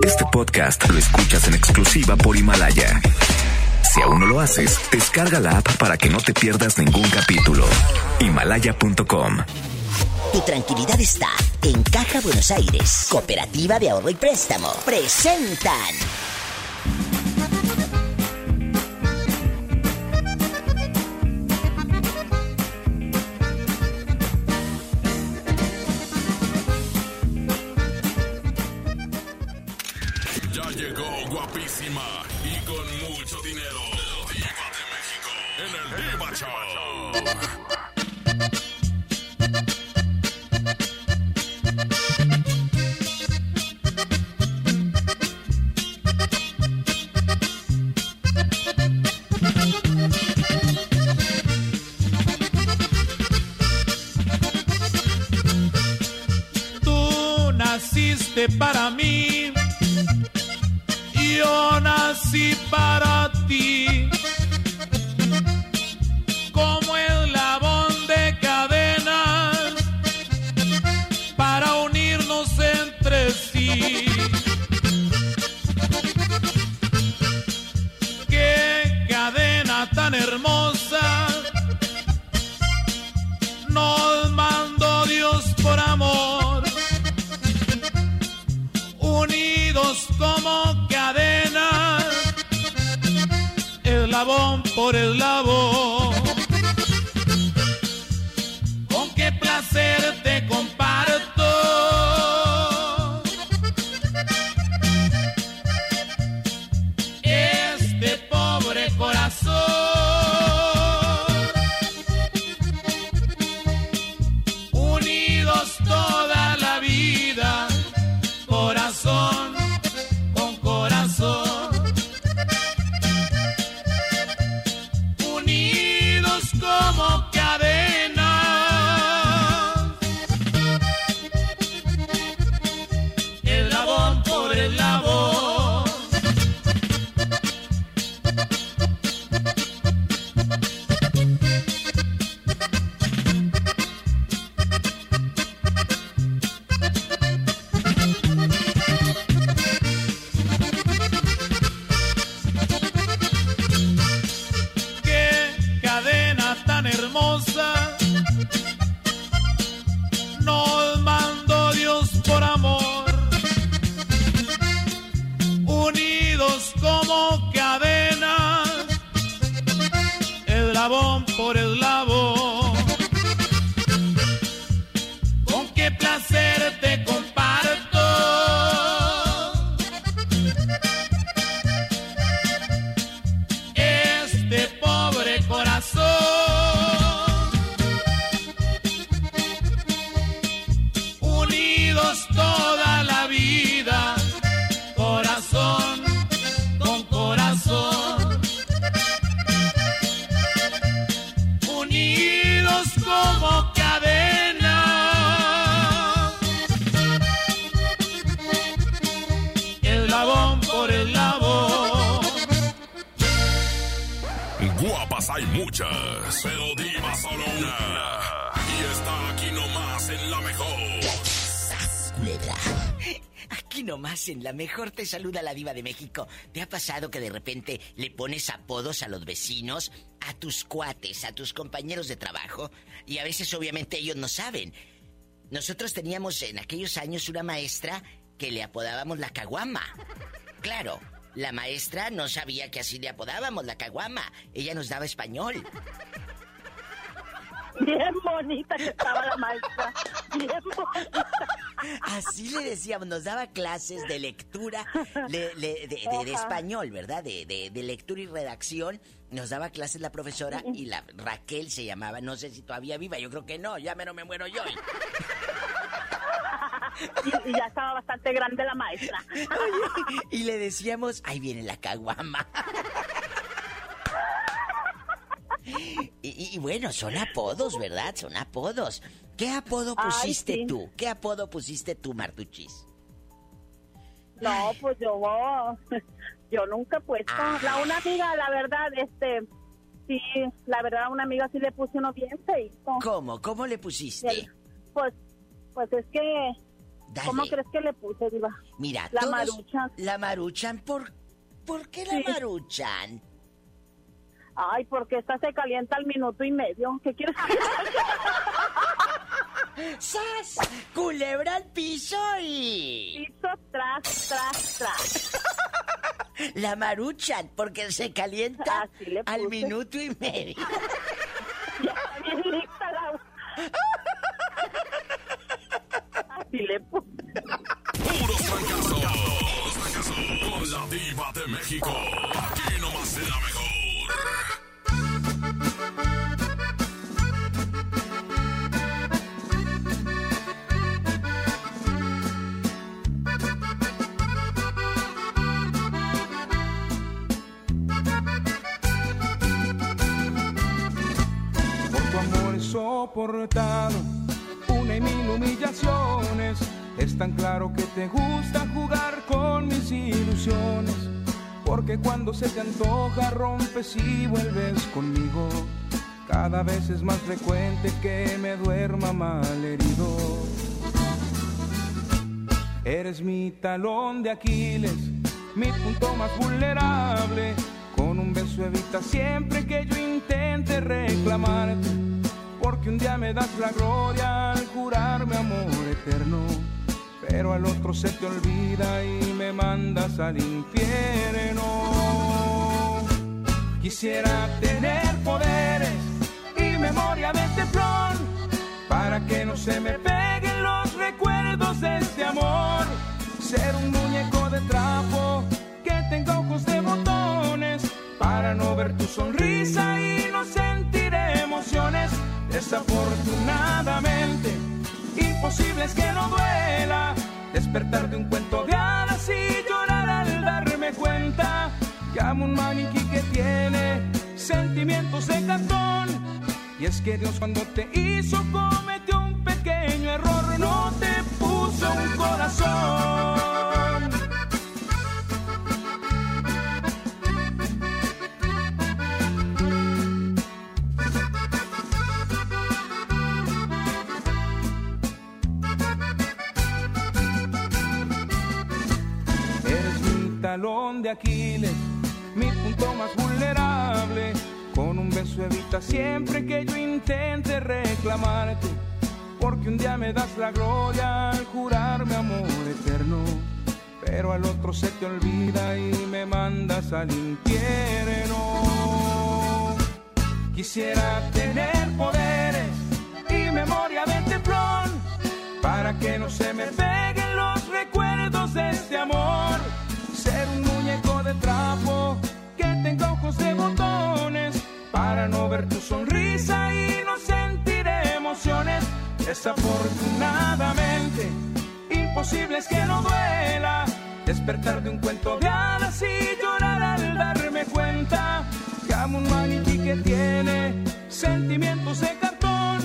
Este podcast lo escuchas en exclusiva por Himalaya. Si aún no lo haces, descarga la app para que no te pierdas ningún capítulo. Himalaya.com. Tu tranquilidad está en Caja Buenos Aires. Cooperativa de Ahorro y Préstamo. Presentan. Hay muchas, pero diva solo una. Y está aquí nomás en la mejor. Culebra. Aquí nomás en la mejor te saluda la diva de México. ¿Te ha pasado que de repente le pones apodos a los vecinos, a tus cuates, a tus compañeros de trabajo? Y a veces obviamente ellos no saben. Nosotros teníamos en aquellos años una maestra que le apodábamos la caguama. Claro, la maestra no sabía que así le apodábamos la caguama. Ella nos daba español. Bien bonita que estaba la maestra. Bien bonita. Así le decíamos, nos daba clases de lectura, le- le- de, de- de Ajá. español, ¿verdad? De, de- de lectura y redacción. Nos daba clases la profesora y la Raquel se llamaba, no sé si todavía viva, yo creo que no, ya menos me muero yo. Y, y ya estaba bastante grande la maestra. Y le decíamos, ahí viene la caguama. Y, y- y bueno, son apodos, ¿verdad? Son apodos. ¿Qué apodo Ay, pusiste sí. tú? ¿Qué apodo pusiste tú, Martuchis? No, pues yo, yo nunca he puesto. La una amiga, la verdad, este, sí, la verdad, una amiga sí le puse uno bien feito. ¿Cómo? ¿Cómo le pusiste? Pues, pues es que Dale. ¿Cómo crees que le puse, Diva? Mira, La todos- Maruchan. La Maruchan, ¿por, ¿por qué la Sí. Maruchan? Ay, porque esta se calienta al minuto y medio. ¿Qué quieres ¡Sas! Culebra al piso y... Piso tras, tras, tras. La Maruchan, porque se calienta al minuto y medio. Ya está bien lista la... Puse. Puros fracasos. Puros fracasos. Con la diva de México. Aquí nomás en la mejor. por tu amor soportado tan claro que te gusta jugar con mis ilusiones, porque cuando se te antoja rompes y vuelves conmigo. Cada vez es más frecuente que me duerma mal herido. Eres mi talón de Aquiles, mi punto más vulnerable. Con un beso evita siempre que yo intente reclamarte. Porque un día me das la gloria al jurarme amor eterno. Pero al otro se te olvida y me mandas al infierno. Quisiera tener poderes y memoria de teflón para que no se me peguen los recuerdos de este amor. Ser un muñeco de trapo que tenga ojos de botones para no ver tu sonrisa y no sentir emociones. Desafortunadamente, imposible es que no duela despertar de un cuento de hadas y llorar al darme cuenta que amo un maniquí que tiene sentimientos de cartón. Y es que Dios cuando te hizo cometió un pequeño error, no te puso un corazón. Talón de Aquiles, mi punto más vulnerable. Con un beso evita siempre que yo intente reclamarte. Porque un día me das la gloria al jurarme amor eterno. Pero al otro se te olvida y me mandas al infierno. Quisiera tener poderes y memoria de teflón para que no se me peguen de trapo que tenga ojos de botones para no ver tu sonrisa y no sentir emociones. Desafortunadamente, imposible es que no duela despertar de un cuento de hadas y llorar al darme cuenta que un maniquí que tiene sentimientos de cartón.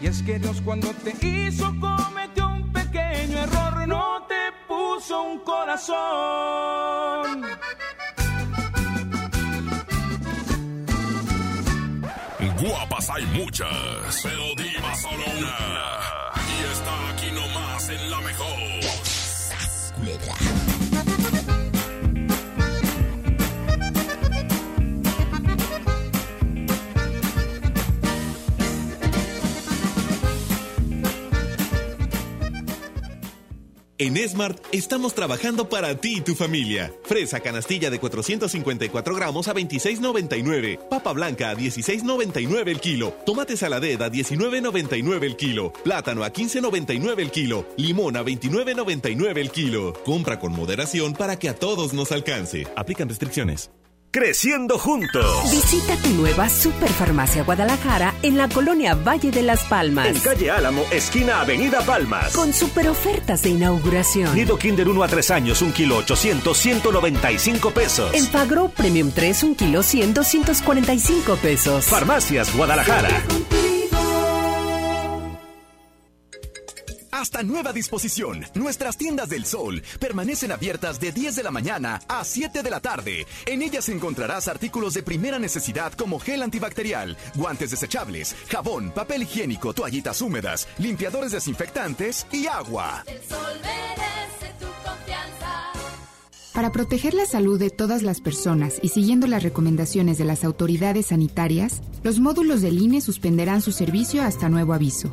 Y es que Dios cuando te hizo cometió un pequeño error, no te puso un corazón. Guapas hay muchas, pero diva solo una. En Smart estamos trabajando para ti y tu familia. Fresa canastilla de 454 gramos a 26.99. Papa blanca a 16.99 el kilo. Tomate saladera a 19.99 el kilo. Plátano a 15.99 el kilo. Limón a 29.99 el kilo. Compra con moderación para que a todos nos alcance. Aplican restricciones. Creciendo juntos. Visita tu nueva Superfarmacia Guadalajara en la colonia Valle de las Palmas. En calle Álamo, esquina Avenida Palmas. Con super ofertas de inauguración. Nido Kinder 1 a 3 años, 1 kilo 800, 195 pesos. En Fagro Premium 3, un kilo 100, 245 pesos. Farmacias Guadalajara. Hasta nueva disposición. Nuestras tiendas del sol permanecen abiertas de 10 de la mañana a 7 de la tarde. En ellas encontrarás artículos de primera necesidad como gel antibacterial, guantes desechables, jabón, papel higiénico, toallitas húmedas, limpiadores desinfectantes y agua. El sol merece tu confianza. Para proteger la salud de todas las personas y siguiendo las recomendaciones de las autoridades sanitarias, los módulos del INE suspenderán su servicio hasta nuevo aviso.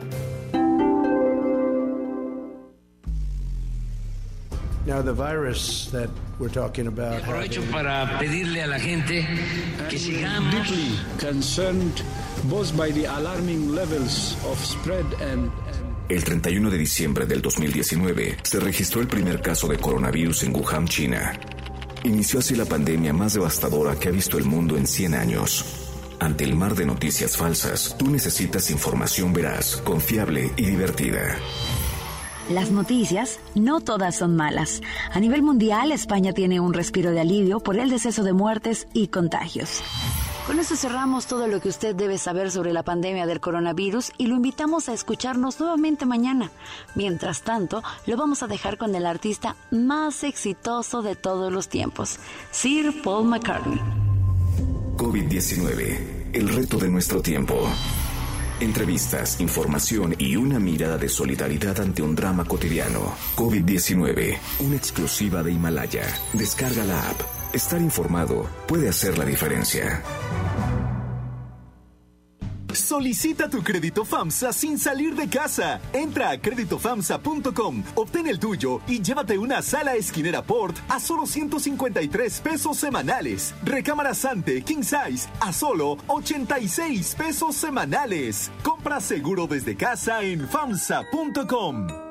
Aprovecho para pedirle a la gente que sigamos deeply concerned both by the alarming levels of spread and El 31 de diciembre del 2019 se registró el primer caso de coronavirus en Wuhan, China. Inició así la pandemia más devastadora que ha visto el mundo en 100 años. Ante el mar de noticias falsas, tú necesitas información veraz, confiable y divertida. Las noticias no todas son malas. A nivel mundial, España tiene un respiro de alivio por el deceso de muertes y contagios. Con esto cerramos todo lo que usted debe saber sobre la pandemia del coronavirus y lo invitamos a escucharnos nuevamente mañana. Mientras tanto, lo vamos a dejar con el artista más exitoso de todos los tiempos, Sir Paul McCartney. COVID-19, el reto de nuestro tiempo. Entrevistas, información y una mirada de solidaridad ante un drama cotidiano. COVID-19, una exclusiva de Himalaya. Descarga la app. Estar informado puede hacer la diferencia. Solicita tu crédito FAMSA sin salir de casa. Entra a créditofamsa.com, obtén el tuyo y llévate una sala esquinera Port a solo 153 pesos semanales. Recámara Sante King Size a solo 86 pesos semanales. Compra seguro desde casa en FAMSA.com.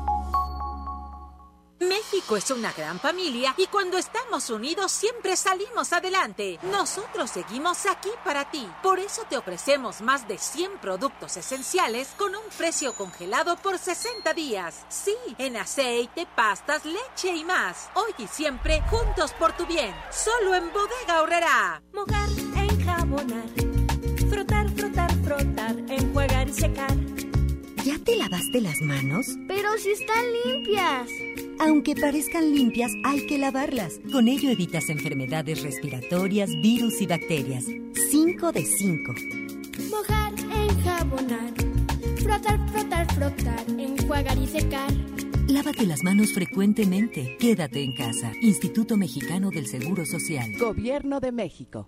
Es una gran familia y cuando estamos unidos siempre salimos adelante. Nosotros seguimos aquí para ti. Por eso te ofrecemos más de 100 productos esenciales con un precio congelado por 60 días. Sí, en aceite, pastas, leche y más. Hoy y siempre juntos por tu bien. Solo en Bodega Aurrera. Mojar, enjabonar, frotar, frotar, frotar, enjuagar y secar. ¿Ya te lavaste las manos? Pero si están limpias. Aunque parezcan limpias, hay que lavarlas. Con ello evitas enfermedades respiratorias, virus y bacterias. 5 de 5. Mojar, enjabonar, frotar, frotar, frotar, enjuagar y secar. Lávate las manos frecuentemente. Quédate en casa. Instituto Mexicano del Seguro Social. Gobierno de México.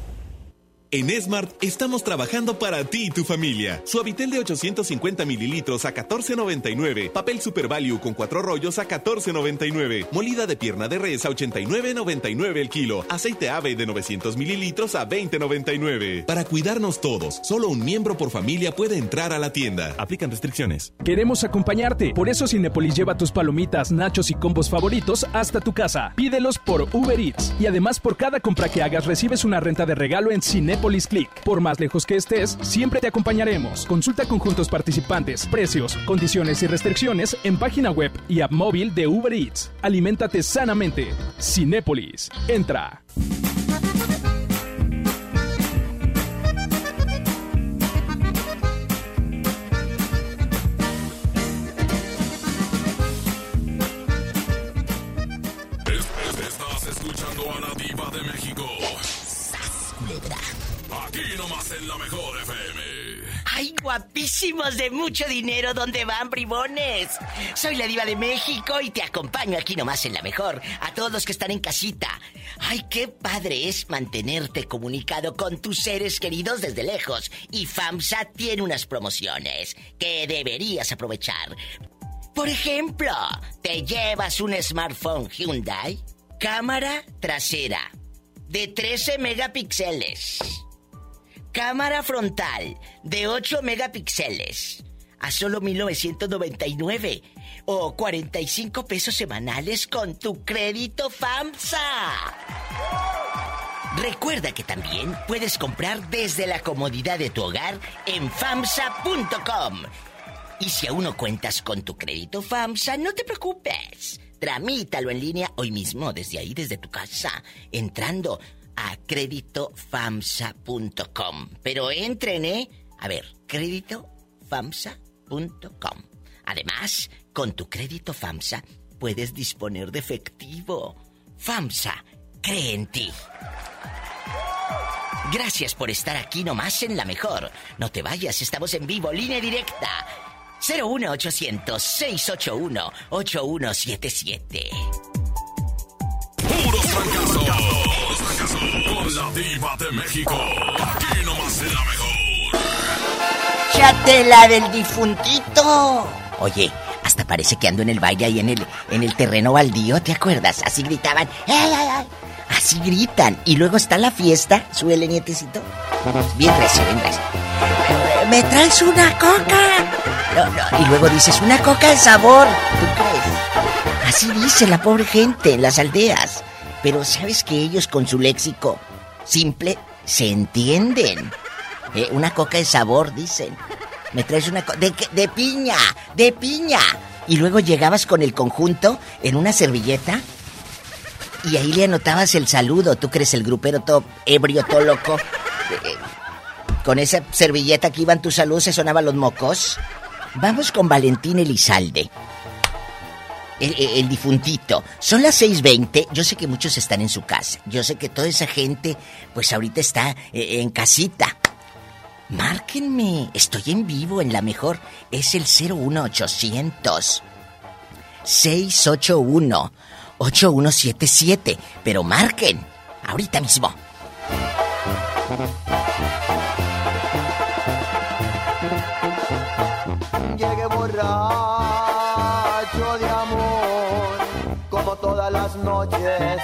En Smart estamos trabajando para ti y tu familia. Suavitel de 850 mililitros a 14.99. Papel Super Value con cuatro rollos a 14.99. Molida de pierna de res a 89.99 el kilo. Aceite ave de 900 mililitros a 20.99. Para cuidarnos todos, solo un miembro por familia puede entrar a la tienda. Aplican restricciones. Queremos acompañarte. Por eso Cinepolis lleva tus palomitas, nachos y combos favoritos hasta tu casa. Pídelos por Uber Eats. Y además por cada compra que hagas recibes una renta de regalo en Cinepolis Click. Por más lejos que estés, siempre te acompañaremos. Consulta conjuntos participantes, precios, condiciones y restricciones en página web y app móvil de Uber Eats. Aliméntate sanamente. Cinépolis. Entra. Guapísimos de mucho dinero! ¿Dónde van, bribones? Soy la diva de México y te acompaño aquí nomás en la mejor. A todos los que están en casita. ¡Ay, qué padre es mantenerte comunicado con tus seres queridos desde lejos! Y FAMSA tiene unas promociones que deberías aprovechar. Por ejemplo, te llevas un smartphone Hyundai, cámara trasera de 13 megapíxeles, cámara frontal de 8 megapíxeles a solo 1999 o 45 pesos semanales con tu crédito FAMSA. Recuerda que también puedes comprar desde la comodidad de tu hogar en FAMSA.com. Y si aún no cuentas con tu crédito FAMSA, no te preocupes. Tramítalo en línea hoy mismo, desde ahí, desde tu casa, entrando a creditofamsa.com. Pero entren, ¿eh? A ver, creditofamsa.com. Además, con tu crédito FAMSA puedes disponer de efectivo. FAMSA, cree en ti. Gracias por estar aquí nomás en la mejor. No te vayas, estamos en vivo, línea directa. 01800-681-8177. Puros fracasos. Con la diva de México. Aquí nomás en la mejor. ¡Chate del difuntito! Oye, hasta parece que ando en el valle ahí en el, en el terreno baldío, ¿te acuerdas? Así gritaban. ¡Ay, ay, ay! Así gritan. Y luego está la fiesta. Súbele, nietecito. Bien recio. ¿Me traes una coca? No, no. Y luego dices, una coca de sabor. ¿Tú crees? Así dice la pobre gente en las aldeas. Pero sabes que ellos con su léxico simple se entienden. Eh, una coca de sabor, dicen. Me traes una coca... De, piña, de piña. Y luego llegabas con el conjunto en una servilleta y ahí le anotabas el saludo. ¿Tú crees el grupero todo ebrio, todo loco? Eh, con esa servilleta que iban tu salud se sonaban los mocos. Vamos con Valentín Elizalde. El, difuntito. Son las 6.20. Yo sé que muchos están en su casa. Yo sé que toda esa gente, pues ahorita está eh, en casita. Márquenme. Estoy en vivo en la mejor. Es el 01800 681 8177. Pero marquen. Ahorita mismo. Noches.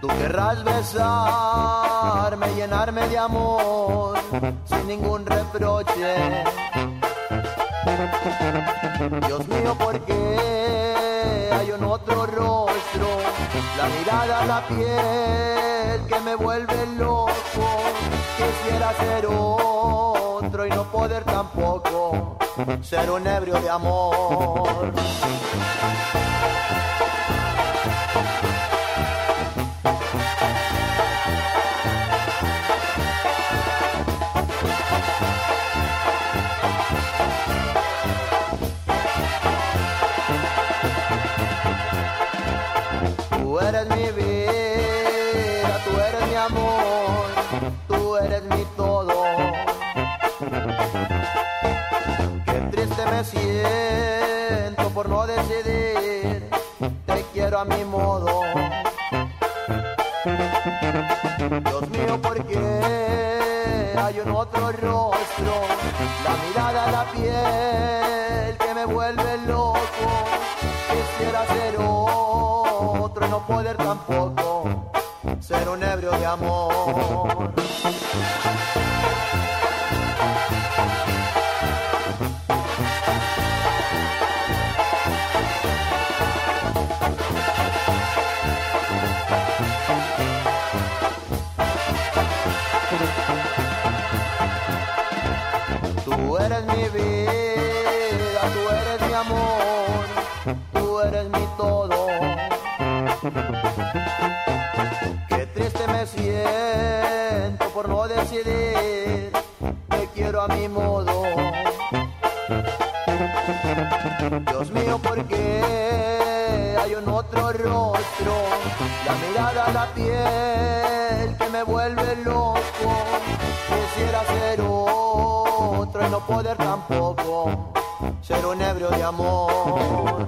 Tú querrás besarme, llenarme de amor, sin ningún reproche. Dios mío, ¿por qué hay un otro rostro? La mirada, la piel que me vuelve loco. Quisiera ser otro y no poder tampoco ser un ebrio de amor. Thank you. A mi modo. Dios mío, ¿por qué hay un otro rostro? La mirada, la piel que me vuelve loco. Quisiera ser otro y no poder tampoco ser un ebrio de amor. Tú eres mi vida, tú eres mi amor, tú eres mi todo. Qué triste me siento por no decidir, te quiero a mi modo. Dios mío, ¿por qué hay un otro rostro, la mirada, la piel no poder tampoco ser un ebrio de amor.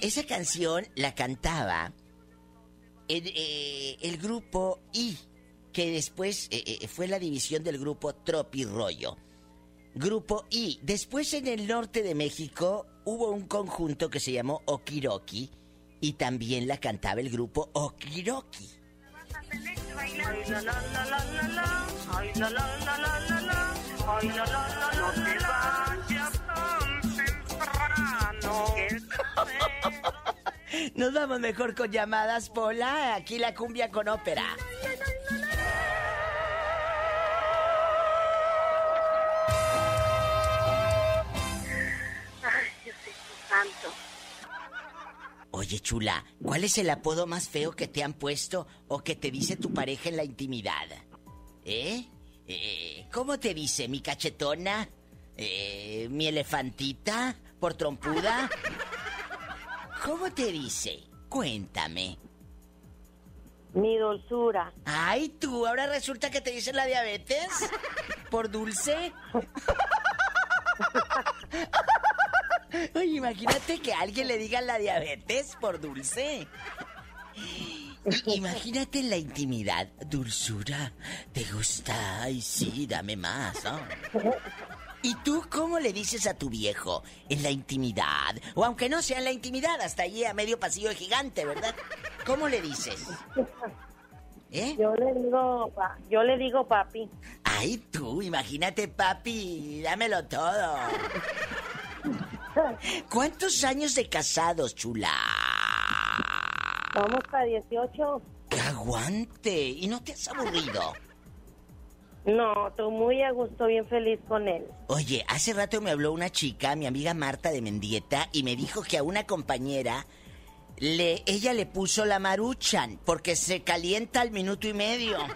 Esa, canción la cantaba el, eh, grupo I, que después eh, eh, fue la división del grupo Tropi Rollo. Grupo I. Después en el norte de México hubo un conjunto que se llamó Okiroki y también la cantaba el grupo Okiroki. Nos vamos mejor con llamadas, Pola. Aquí la cumbia con ópera. Ay, Diosito santo. Oye, chula, ¿cuál es el apodo más feo que te han puesto o que te dice tu pareja en la intimidad? ¿Eh? Eh, ¿Cómo te dice? ¿Mi cachetona? Eh, ¿Mi elefantita? ¿Por trompuda? ¿Cómo te dice? Cuéntame. Mi dulzura. Ay, tú, ahora resulta que te dicen la diabetes. ¿Por dulce? Oye, imagínate que a alguien le diga la diabetes por dulce. Imagínate en la intimidad. Dulzura, ¿te gusta? Ay, sí, dame más, ¿no? ¿Y tú cómo le dices a tu viejo? En la intimidad. O aunque no sea en la intimidad, hasta allí a medio pasillo de gigante, ¿verdad? ¿Cómo le dices? ¿Eh? Yo le digo, pa- yo le digo papi. Ay, tú, imagínate, papi, dámelo todo. ¿Cuántos años de casados, chula? Vamos para 18. ¡Que aguante! ¿Y no te has aburrido? No, tú muy a gusto, bien feliz con él. Oye, hace rato me habló una chica, mi amiga Marta de Mendieta, y me dijo que a una compañera le, ella le puso la maruchan porque se calienta al minuto y medio.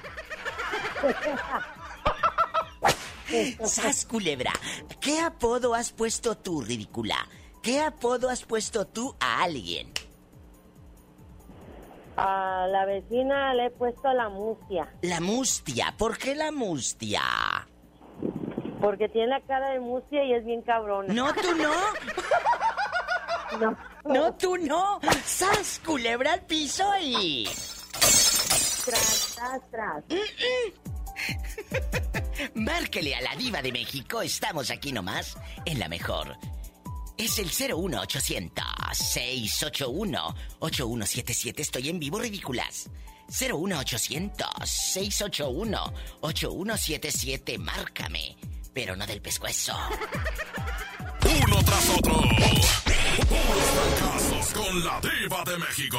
¡Sas, culebra! ¿Qué apodo has puesto tú, ridícula? ¿Qué apodo has puesto tú a alguien? A la vecina le he puesto la mustia, La mustia. ¿Por qué la mustia? porque tiene la cara de mustia y es bien cabrona. No, tú no. No. No, tú no. ¡Sas, culebra al piso y... Tras, tras, tras. Márquele a la diva de México, estamos aquí nomás, en la mejor. Es el 01800-681-8177. Estoy en vivo, ridículas. 01800-681-8177. Márcame, pero no del pescuezo. Uno tras otro. Puros fracasos con la diva de México.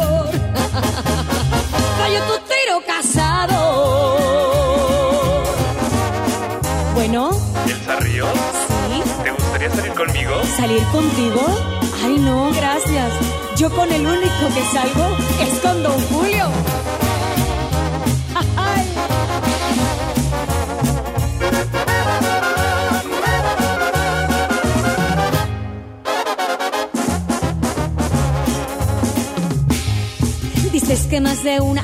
Casado. Bueno, ¿Elsa Ríos? Sí. ¿Te gustaría salir conmigo? ¿salir contigo? Ay, no, gracias. Yo con el único que salgo es con Don Julio. Ay. Dices que más de una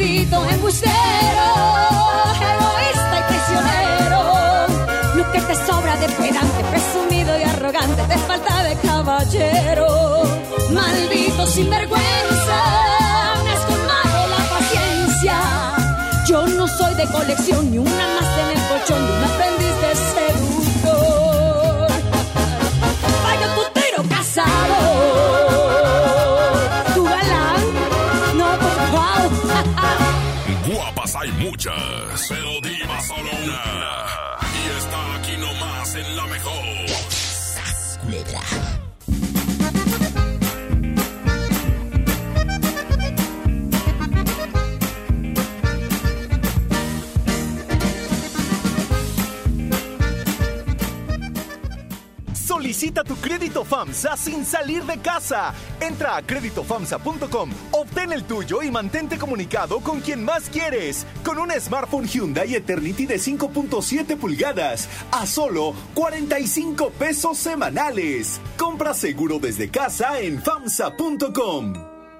Maldito embustero, egoísta y prisionero. Lo que te sobra de pedante, presumido y arrogante, te falta de caballero. Maldito sinvergüenza, me has la paciencia. Yo no soy de colección ni una más en el colchón de un aprendiz de seductor. Muchas, pero diva solo una. FAMSA sin salir de casa. Entra a créditofamsa.com, obtén el tuyo y mantente comunicado con quien más quieres. Con un smartphone Hyundai Eternity de 5.7 pulgadas a solo 45 pesos semanales. Compra seguro desde casa en famsa.com.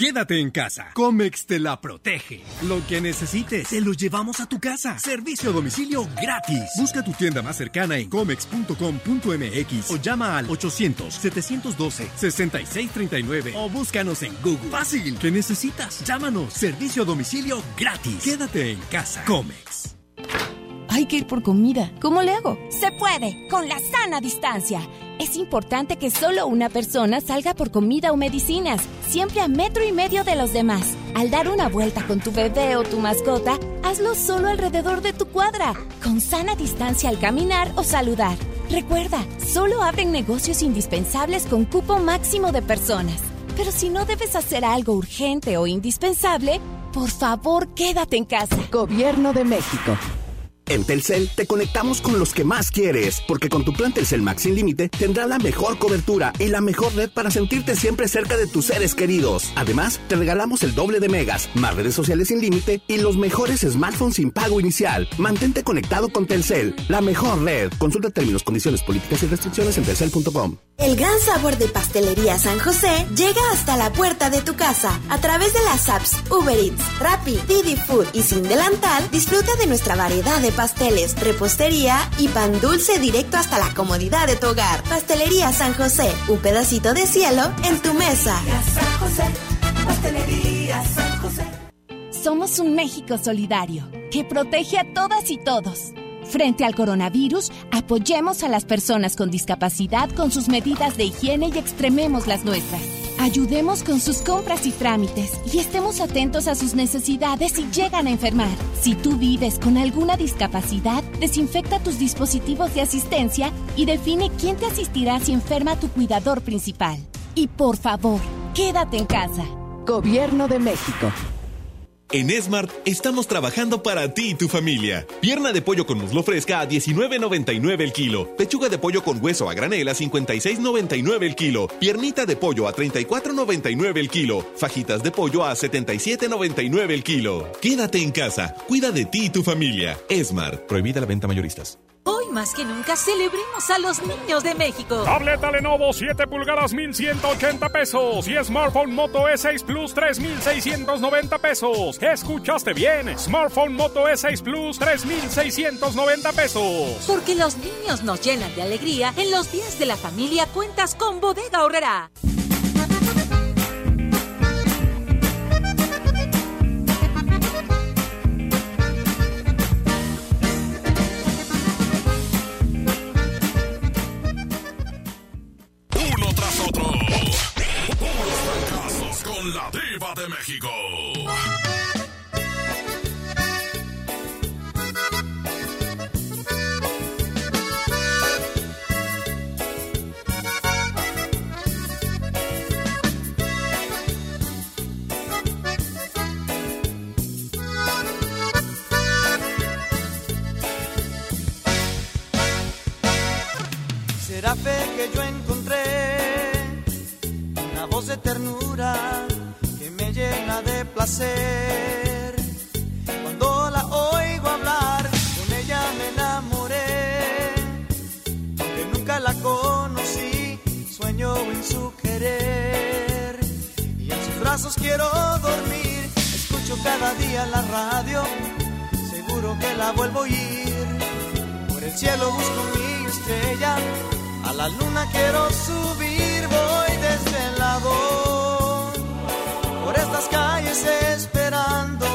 Quédate en casa. Comex te la protege. Lo que necesites, te lo llevamos a tu casa. Servicio a domicilio gratis. Busca tu tienda más cercana en comex.com.mx o llama al 800-712-6639 o búscanos en Google. Fácil. ¿Qué necesitas? Llámanos. Servicio a domicilio gratis. Quédate en casa. Comex. Hay que ir por comida. ¿Cómo le hago? Se puede, con la sana distancia. Es importante que solo una persona salga por comida o medicinas, siempre a metro y medio de los demás. Al dar una vuelta con tu bebé o tu mascota, hazlo solo alrededor de tu cuadra, con sana distancia al caminar o saludar. Recuerda, solo abren negocios indispensables con cupo máximo de personas. Pero si no debes hacer algo urgente o indispensable, por favor quédate en casa. Gobierno de México. En Telcel te conectamos con los que más quieres, porque con tu plan Telcel Max sin límite tendrás la mejor cobertura y la mejor red para sentirte siempre cerca de tus seres queridos. Además, te regalamos el doble de megas, más redes sociales sin límite y los mejores smartphones sin pago inicial. Mantente conectado con Telcel, la mejor red. Consulta términos, condiciones, políticas y restricciones en telcel.com. El gran sabor de Pastelería San José llega hasta la puerta de tu casa. A través de las apps Uber Eats, Rappi, Didi Food y Sin Delantal, disfruta de nuestra variedad de pasteles, repostería y pan dulce directo hasta la comodidad de tu hogar. Pastelería San José, un pedacito de cielo en tu mesa. San José, Pastelería San José. Somos un México solidario que protege a todas y todos. Frente al coronavirus, apoyemos a las personas con discapacidad con sus medidas de higiene y extrememos las nuestras. Ayudemos con sus compras y trámites y estemos atentos a sus necesidades si llegan a enfermar. Si tú vives con alguna discapacidad, desinfecta tus dispositivos de asistencia y define quién te asistirá si enferma tu cuidador principal. Y por favor, quédate en casa. Gobierno de México. En Smart estamos trabajando para ti y tu familia. Pierna de pollo con muslo fresca a 19.99 el kilo. Pechuga de pollo con hueso a granel a 56.99 el kilo. Piernita de pollo a 34.99 el kilo. Fajitas de pollo a 77.99 el kilo. Quédate en casa. Cuida de ti y tu familia. Smart. Prohibida la venta mayoristas. Hoy más que nunca celebremos a los niños de México. Tableta Lenovo 7 pulgadas 1180 pesos y Smartphone Moto E6 Plus 3690 pesos. ¿Escuchaste bien? Smartphone Moto E6 Plus 3690 pesos. Porque los niños nos llenan de alegría. En los días de la familia cuentas con Bodega Horrera. La diva de México. Será fe que yo encontré una voz de ternura placer. Cuando la oigo hablar, con ella me enamoré. Aunque nunca la conocí, sueño en su querer. Y en sus brazos quiero dormir. Escucho cada día la radio, seguro que la vuelvo a oír. Por el cielo busco mi estrella, a la luna quiero subir, voy desvelado por estas calles esperando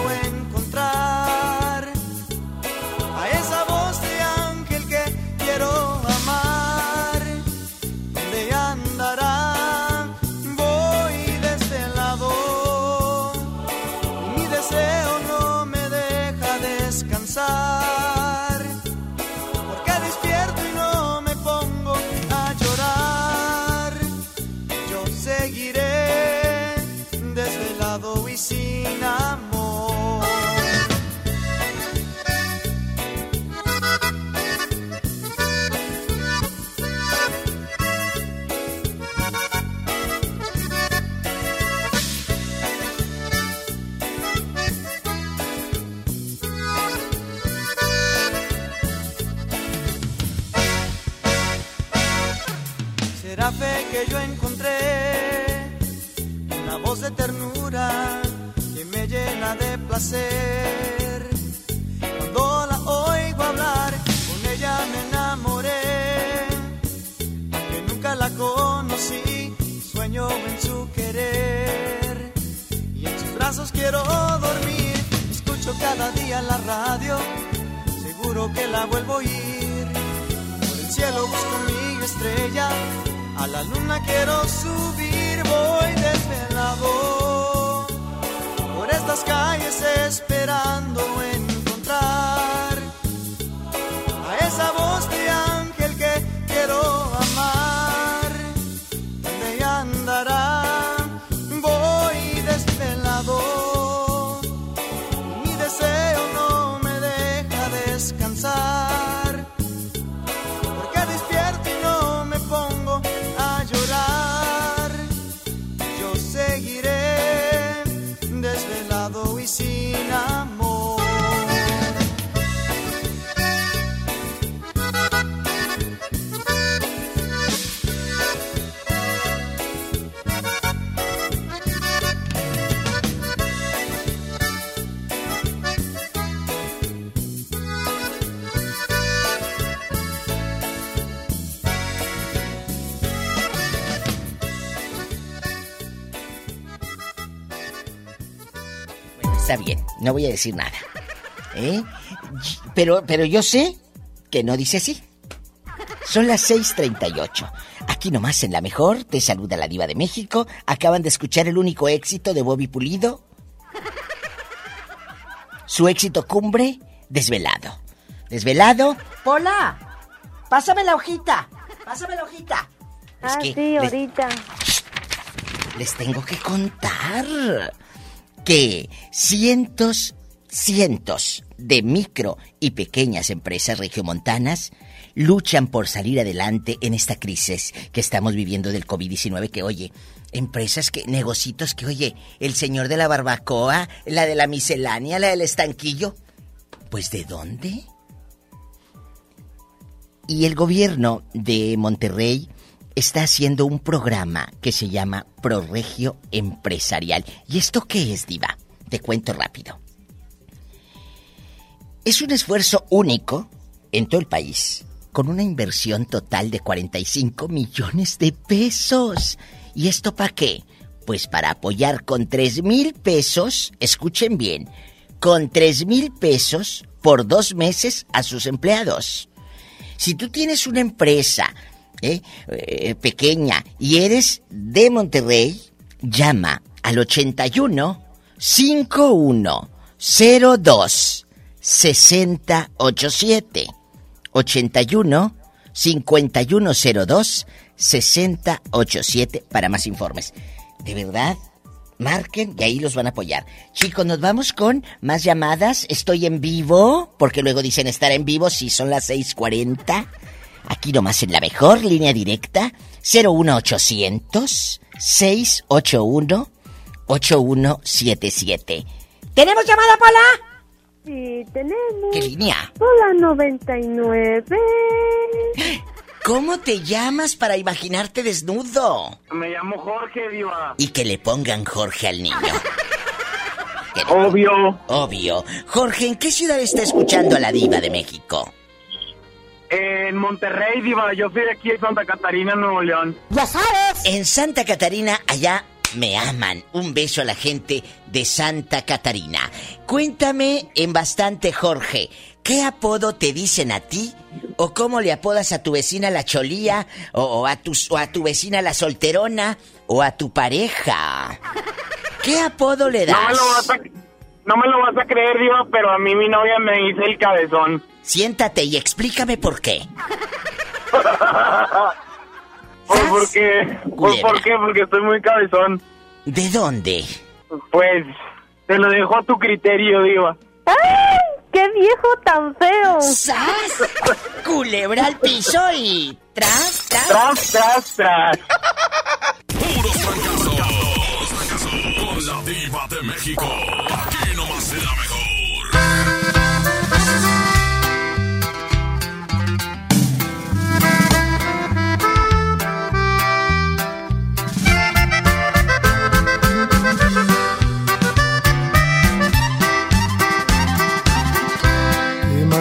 en su querer. Y en sus brazos quiero dormir. Escucho cada día la radio, seguro que la vuelvo a oír. Por el cielo busco mi estrella, a la luna quiero subir, voy desvelado por estas calles esperando decir nada. ¿Eh? Pero, pero yo sé que no dice así. Son las 6:38. Aquí nomás en la mejor, te saluda la diva de México. Acaban de escuchar el único éxito de Bobby Pulido. Su éxito cumbre, desvelado. Desvelado. Pola, pásame la hojita. Pásame la hojita. Ah, sí, ahorita. Les tengo que contar que cientos, cientos de micro y pequeñas empresas regiomontanas luchan por salir adelante en esta crisis que estamos viviendo del COVID-19 que oye, empresas que, negocitos que oye, el señor de la barbacoa, la de la miscelánea, la del estanquillo, pues ¿de dónde? Y el gobierno de Monterrey está haciendo un programa que se llama Proregio Empresarial. ¿Y esto qué es, Diva? Te cuento rápido. Es un esfuerzo único en todo el país, con una inversión total de 45 millones de pesos. ¿Y esto para qué? Pues para apoyar con 3 mil pesos, escuchen bien, con 3 mil pesos por dos meses a sus empleados. Si tú tienes una empresa ¿eh? Eh, pequeña y eres de Monterrey, llama al 81 5102 6087 81 5102 6087 para más informes. De verdad, marquen y ahí los van a apoyar. Chicos, nos vamos con más llamadas. Estoy en vivo, porque luego dicen estar en vivo si son las 6:40. Aquí nomás en la mejor línea directa, 01800 681 8177. ¿Tenemos llamada, Pola? Sí, tenemos. ¿Qué línea? Hola, 99. ¿Cómo te llamas para imaginarte desnudo? Me llamo Jorge, Diva. Y que le pongan Jorge al niño. Obvio. Obvio. Jorge, ¿en qué ciudad está escuchando a la diva de México? En Monterrey, Diva. Yo soy de aquí de Santa Catarina, Nuevo León. Ya sabes. En Santa Catarina, allá me aman. Un beso a la gente de Santa Catarina. Cuéntame en bastante, Jorge, ¿qué apodo te dicen a ti? ¿O cómo le apodas a tu vecina la cholía? ¿O, o a, tu, o a tu vecina la solterona? ¿O a tu pareja? ¿Qué apodo le das? No me, lo vas a, no me lo vas a creer, Diva, pero a mí mi novia me dice el cabezón. Siéntate y explícame por qué. Pues ¿Por qué? Pues ¿Por qué? Porque estoy muy cabezón. ¿De dónde? Pues te lo dejo a tu criterio, Diva. ¡Ay! ¡Qué viejo tan feo! ¡Sas! Culebra al piso y... ¡Tras, tras! ¡Tras, tras, tras! Puros fracasos. Con la diva de México. Aquí nomás en la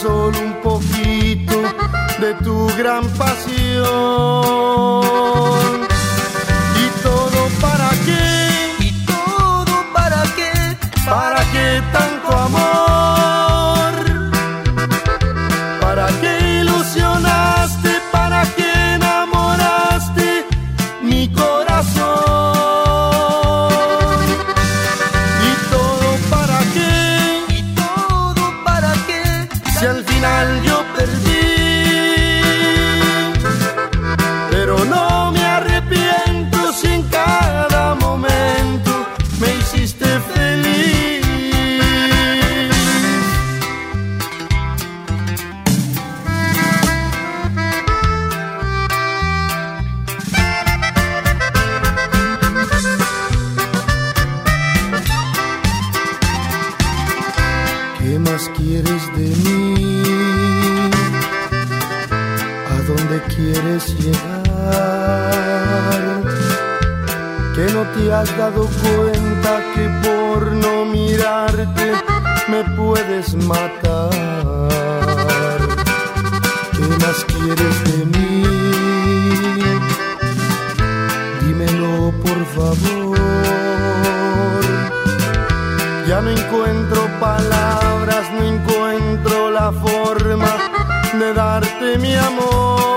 solo un poquito de tu gran pasión. De darte mi amor.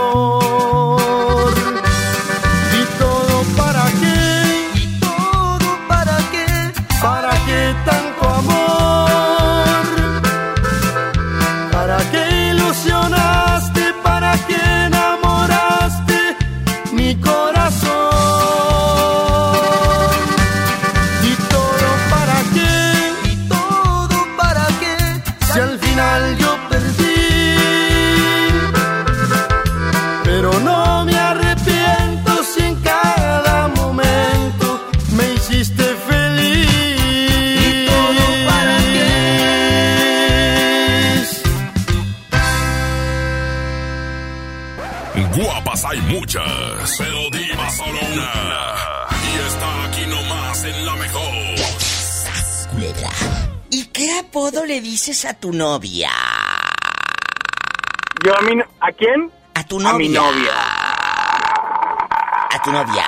Tu novia? Yo a mi... no- ¿A quién? A tu novia. A mi novia. A tu novia.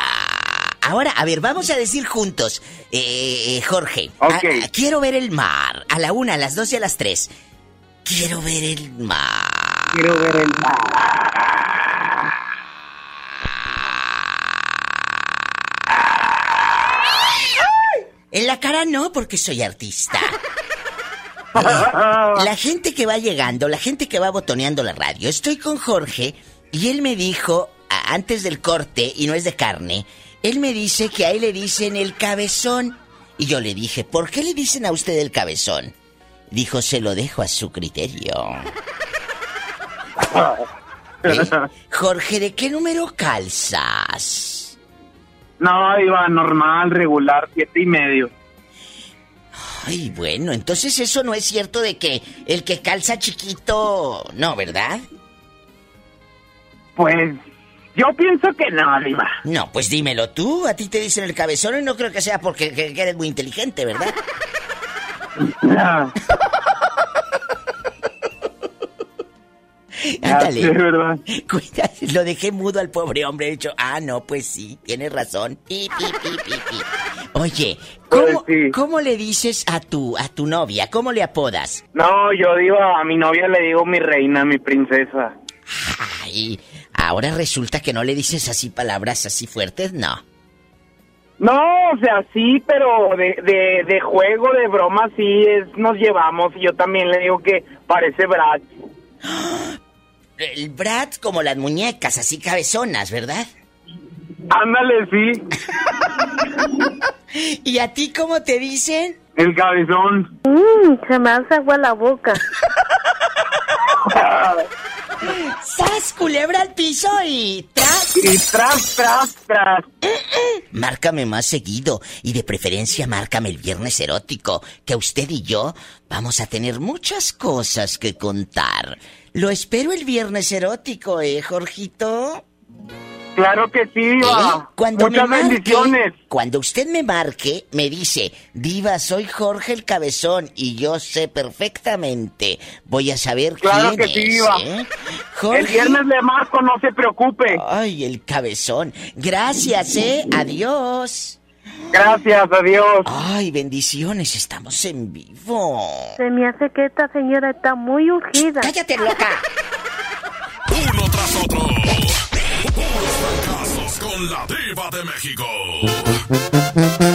Ahora, a ver, vamos a decir juntos. Eh, Jorge. Ok. a- a- quiero ver el mar. A la una, a las dos y a las tres. Quiero ver el mar. Quiero ver el mar. En la cara no, porque soy artista. La gente que va llegando, la gente que va botoneando la radio. Estoy con Jorge y él me dijo, antes del corte, y no es de carne, él me dice que a él le dicen el cabezón. Y yo le dije, ¿por qué le dicen a usted el cabezón? Dijo, se lo dejo a su criterio. ¿Eh? Jorge, ¿de qué número calzas? No, iba normal, regular, siete y medio. Ay, bueno, entonces eso no es cierto de que el que calza chiquito... No, ¿verdad? Pues yo pienso que no, Diva. No, pues dímelo tú. A ti te dicen el cabezón y no creo que sea porque que- que eres muy inteligente, ¿verdad? Ándale. Ya sé, ¿verdad? Cuida, lo dejé mudo al pobre hombre. He dicho, ah, no, pues sí, tienes razón. Pi, pi, pi. Oye, ¿cómo, cómo le dices a tu, a tu novia? ¿Cómo le apodas? No, yo digo, a mi novia le digo mi reina, mi princesa. Ay, ahora resulta que no le dices así palabras así fuertes, no. No, o sea, sí, pero de, de, de juego, de broma, sí es, nos llevamos. Y yo también le digo que parece Brad. El Brad como las muñecas, así cabezonas, ¿verdad? Ándale, sí. ¿Y a ti cómo te dicen? El cabezón. Mmm, se me hace agua la boca. ¡Sas, culebra al piso y tras! Y tras, tras, tras. Márcame más seguido y de preferencia márcame el viernes erótico, que usted y yo vamos a tener muchas cosas que contar. Lo espero el viernes erótico, ¿eh, Jorgito? Claro que sí, Diva. Cuando Muchas me marque, bendiciones. Cuando usted me marque, me dice, Diva, soy Jorge el Cabezón y yo sé perfectamente. Voy a saber Claro quién que es, sí, Diva. ¿eh? El viernes le marco, no se preocupe. Ay, el Cabezón. Gracias, ¿eh? Adiós. Gracias, adiós. Ay, bendiciones, estamos en vivo. Se me hace que esta señora está muy urgida. ¡Cállate, loca! Uno tras otro. Con la diva de México.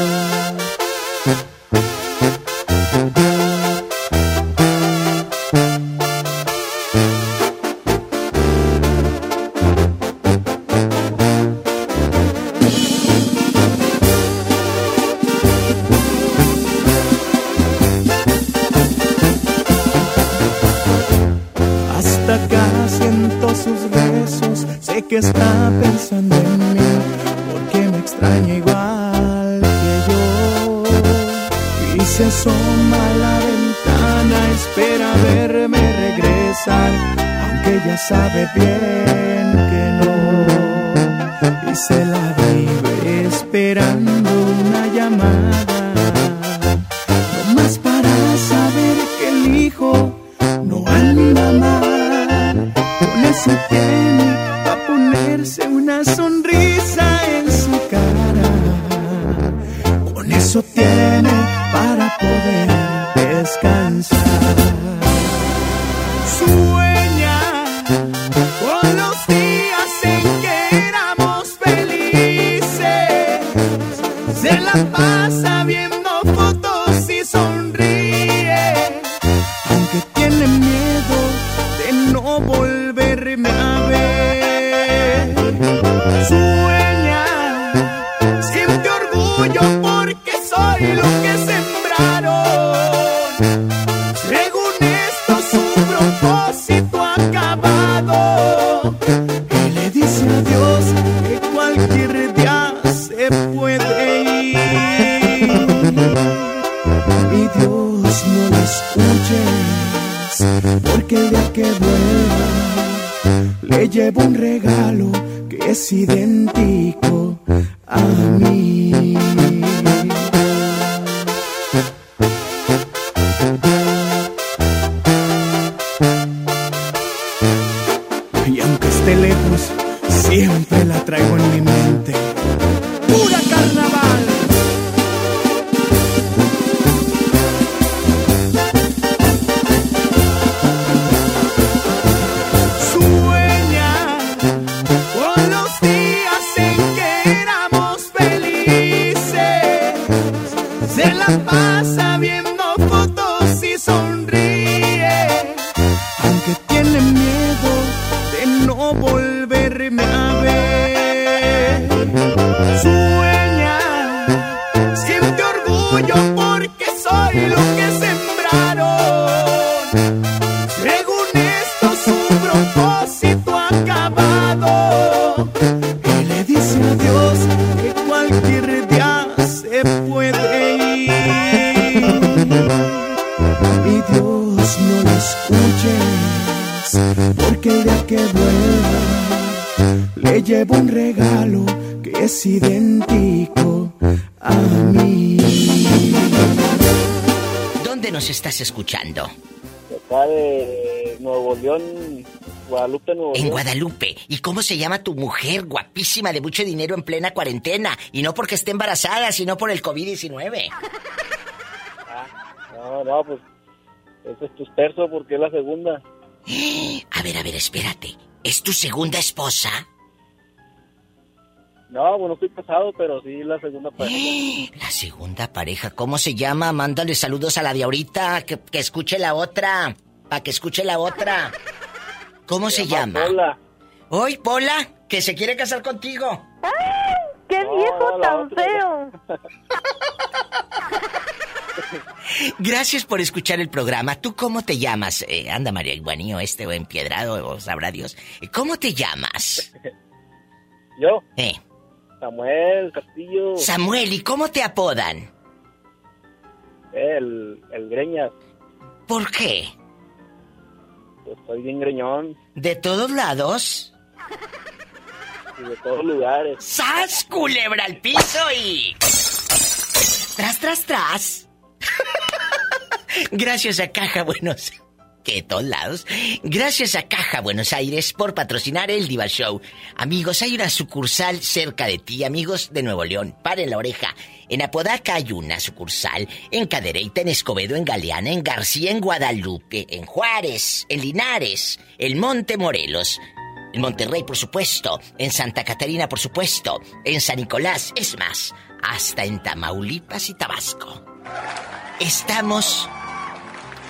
llevo un regalo que es idéntico a mí. ¿Dónde nos estás escuchando? Acá de Nuevo León, Guadalupe, Nuevo En León. Guadalupe. ¿Y cómo se llama tu mujer guapísima de mucho dinero en plena cuarentena? Y no porque esté embarazada, sino por el COVID-19. No, no, pues ese es tu terzo porque es la segunda. A ver, a ver, espérate. ¿Es tu segunda esposa? No, bueno, estoy casado, pero sí la segunda pareja. La segunda pareja, ¿cómo se llama? Mándale saludos a la de ahorita, que, que escuche la otra. Para que escuche la otra. ¿Cómo se, llama? Pola. Hoy, Pola, que se quiere casar contigo. ¡Qué viejo tan feo! Gracias por escuchar el programa. ¿Tú cómo te llamas? Eh, anda, María Iguanío, este o Empiedrado, o sabrá Dios. ¿Cómo te llamas? Yo, Eh, Samuel Castillo, Samuel, ¿y cómo te apodan? el, el Greñas. ¿Por qué? Pues soy bien greñón ¿De todos lados? y de todos lugares. ¡Sas, culebra al piso y... Tras, tras, tras. Gracias a Caja Buenos... Que de todos lados. Gracias a Caja Buenos Aires por patrocinar el Diva Show. Amigos, hay una sucursal cerca de ti, amigos de Nuevo León. Paren la oreja. En Apodaca hay una sucursal. En Cadereyta, en Escobedo, en Galeana, en García, en Guadalupe, en Juárez, en Linares, en Monte Morelos. En Monterrey, por supuesto. En Santa Catarina, por supuesto. En San Nicolás. Es más, hasta en Tamaulipas y Tabasco. Estamos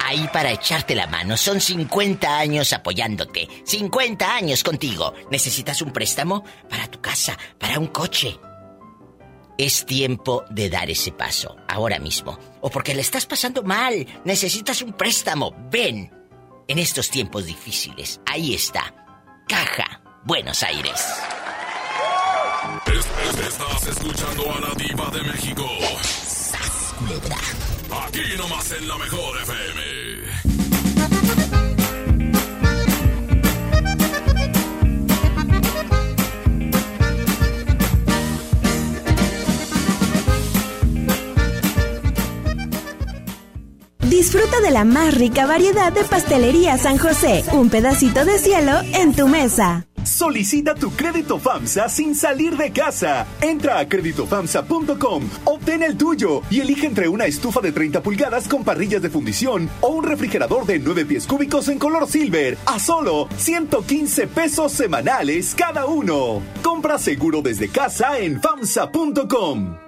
ahí para echarte la mano. Son 50 años apoyándote. 50 años contigo. ¿Necesitas un préstamo? Para tu casa, para un coche. Es tiempo de dar ese paso, ahora mismo. O porque le estás pasando mal, necesitas un préstamo. Ven. En estos tiempos difíciles, ahí está. Caja, Buenos Aires. Es- es- Estás escuchando a la diva de México. Aquí nomás en la mejor FM. Disfruta de la más rica variedad de pastelería San José. Un pedacito de cielo en tu mesa. Solicita tu crédito FAMSA sin salir de casa. Entra a creditofamsa.com, obtén el tuyo y elige entre una estufa de 30 pulgadas con parrillas de fundición o un refrigerador de 9 pies cúbicos en color silver a solo 115 pesos semanales cada uno. Compra seguro desde casa en famsa.com.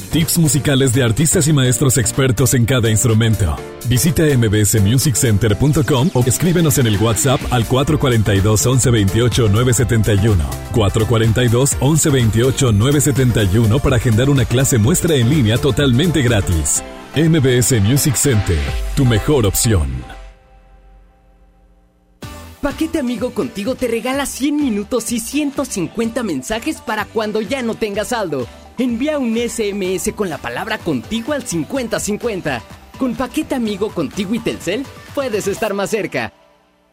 Tips musicales de artistas y maestros expertos en cada instrumento. Visita mbsmusiccenter.com o escríbenos en el WhatsApp al 442 1128 971. 442 1128 971 para agendar una clase muestra en línea totalmente gratis. MBS Music Center, tu mejor opción. Paquete Amigo Contigo te regala 100 minutos y 150 mensajes para cuando ya no tengas saldo. Envía un SMS con la palabra contigo al 5050. Con Paquete Amigo Contigo y Telcel, puedes estar más cerca.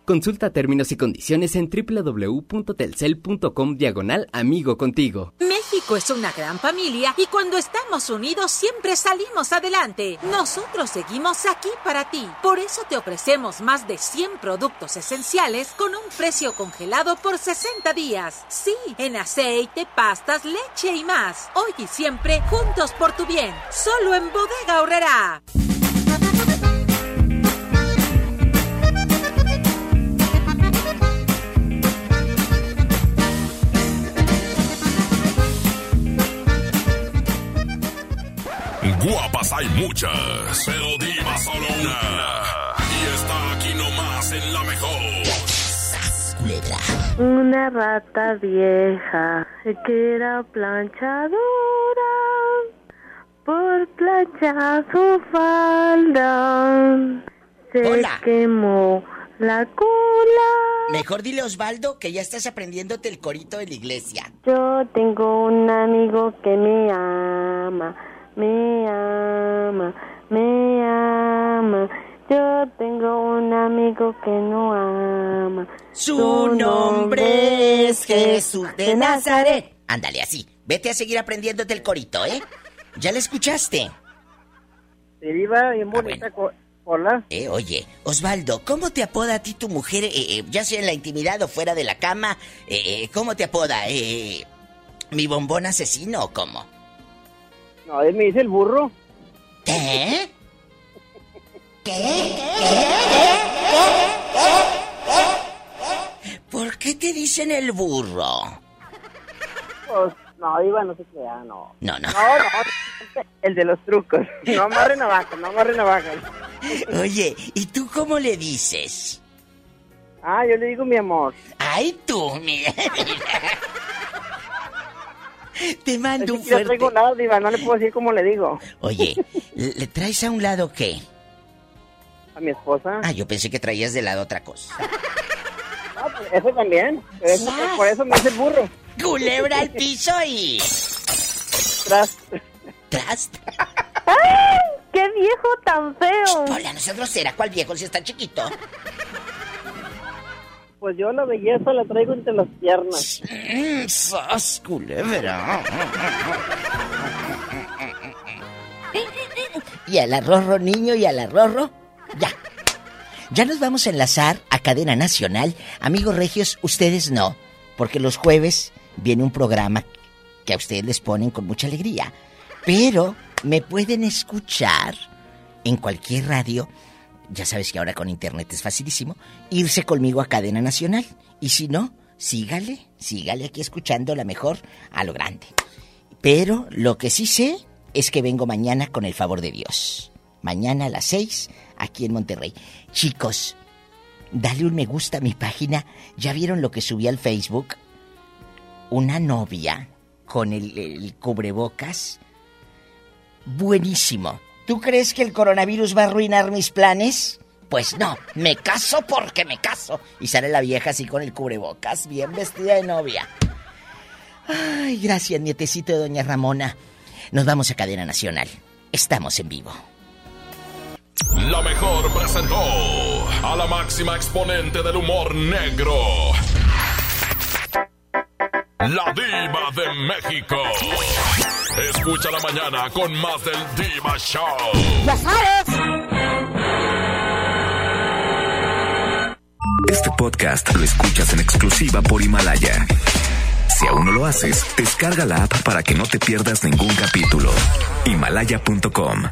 Consulta términos y condiciones en www.telcel.com diagonal amigo contigo. México es una gran familia y cuando estamos unidos siempre salimos adelante. Nosotros seguimos aquí para ti. Por eso te ofrecemos más de 100 productos esenciales con un precio congelado por 60 días. Sí, en aceite, pastas, leche y más. Hoy y siempre juntos por tu bien. Solo en Bodega Horrera. Guapas hay muchas, pero diva solo una. Y está aquí nomás en la mejor. Una rata vieja que era planchadora por planchar su falda se Hola. quemó la cola. Mejor dile Osvaldo que ya estás aprendiéndote el corito de la iglesia. Yo tengo un amigo que me ama, me ama, me ama. Yo tengo un amigo que no ama. Su nombre es Jesús de Nazaret. Ándale así. Vete a seguir aprendiéndote el corito, ¿eh? ¿Ya le escuchaste? Sí, Diva, bien bonita. co- Hola. Eh, oye, Osvaldo, ¿cómo te apoda a ti tu mujer, eh, eh, ya sea en la intimidad o fuera de la cama? Eh, eh, ¿Cómo te apoda? Eh, ¿Mi bombón asesino o cómo? No, él me dice el burro. ¿Qué? ¿Por qué te dicen el burro? Pues, no, Diva, no se crea, no. No, no. No, no. El de los trucos. No amarre navaja, no amarre navaja. Oye, ¿y tú cómo le dices? Ah, yo le digo mi amor. Ay, tú, mira. Te mando un Es que yo fuerte... traigo nada, Diva, no le puedo decir cómo le digo. Oye, ¿le traes a un lado qué? A mi esposa. Ah, yo pensé que traías de lado otra cosa. Ah, pues, eso también. Eso- por eso me el burro. Culebra al piso y... Tras. Tras. ¡Ay! ¡Qué viejo tan feo! Hola, no seas grosera. ¿Cuál viejo si está chiquito? Pues yo la belleza la traigo entre las piernas. ¡Sas, culebra! Y al arrorro, niño, y al arrorro. Ya. Ya nos vamos a enlazar a cadena nacional. Amigos regios, ustedes no. Porque los jueves viene un programa que a ustedes les ponen con mucha alegría. Pero me pueden escuchar en cualquier radio ya sabes que ahora con internet es facilísimo, irse conmigo a cadena nacional. Y si no, sígale, sígale aquí escuchando la mejor a lo grande. Pero lo que sí sé es que vengo mañana con el favor de Dios. Mañana a las 6, aquí en Monterrey. Chicos, dale un me gusta a mi página. ¿Ya vieron lo que subí al Facebook? Una novia con el, el cubrebocas. Buenísimo. ¿Tú crees que el coronavirus va a arruinar mis planes? Pues no, me caso porque me caso. Y sale la vieja así con el cubrebocas, bien vestida de novia. Ay, gracias, nietecito de Doña Ramona. Nos vamos a cadena nacional. Estamos en vivo. La mejor presentó a la máxima exponente del humor negro. La diva de México. Escucha la mañana con más del Diva Show. ¡Ya sabes! Este podcast lo escuchas en exclusiva por Himalaya. Si aún no lo haces, descarga la app para que no te pierdas ningún capítulo. Himalaya.com